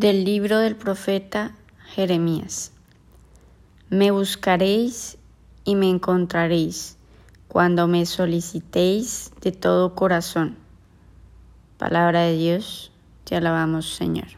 Del libro del profeta Jeremías. Me buscaréis y me encontraréis cuando me solicitéis de todo corazón. Palabra de Dios, te alabamos Señor.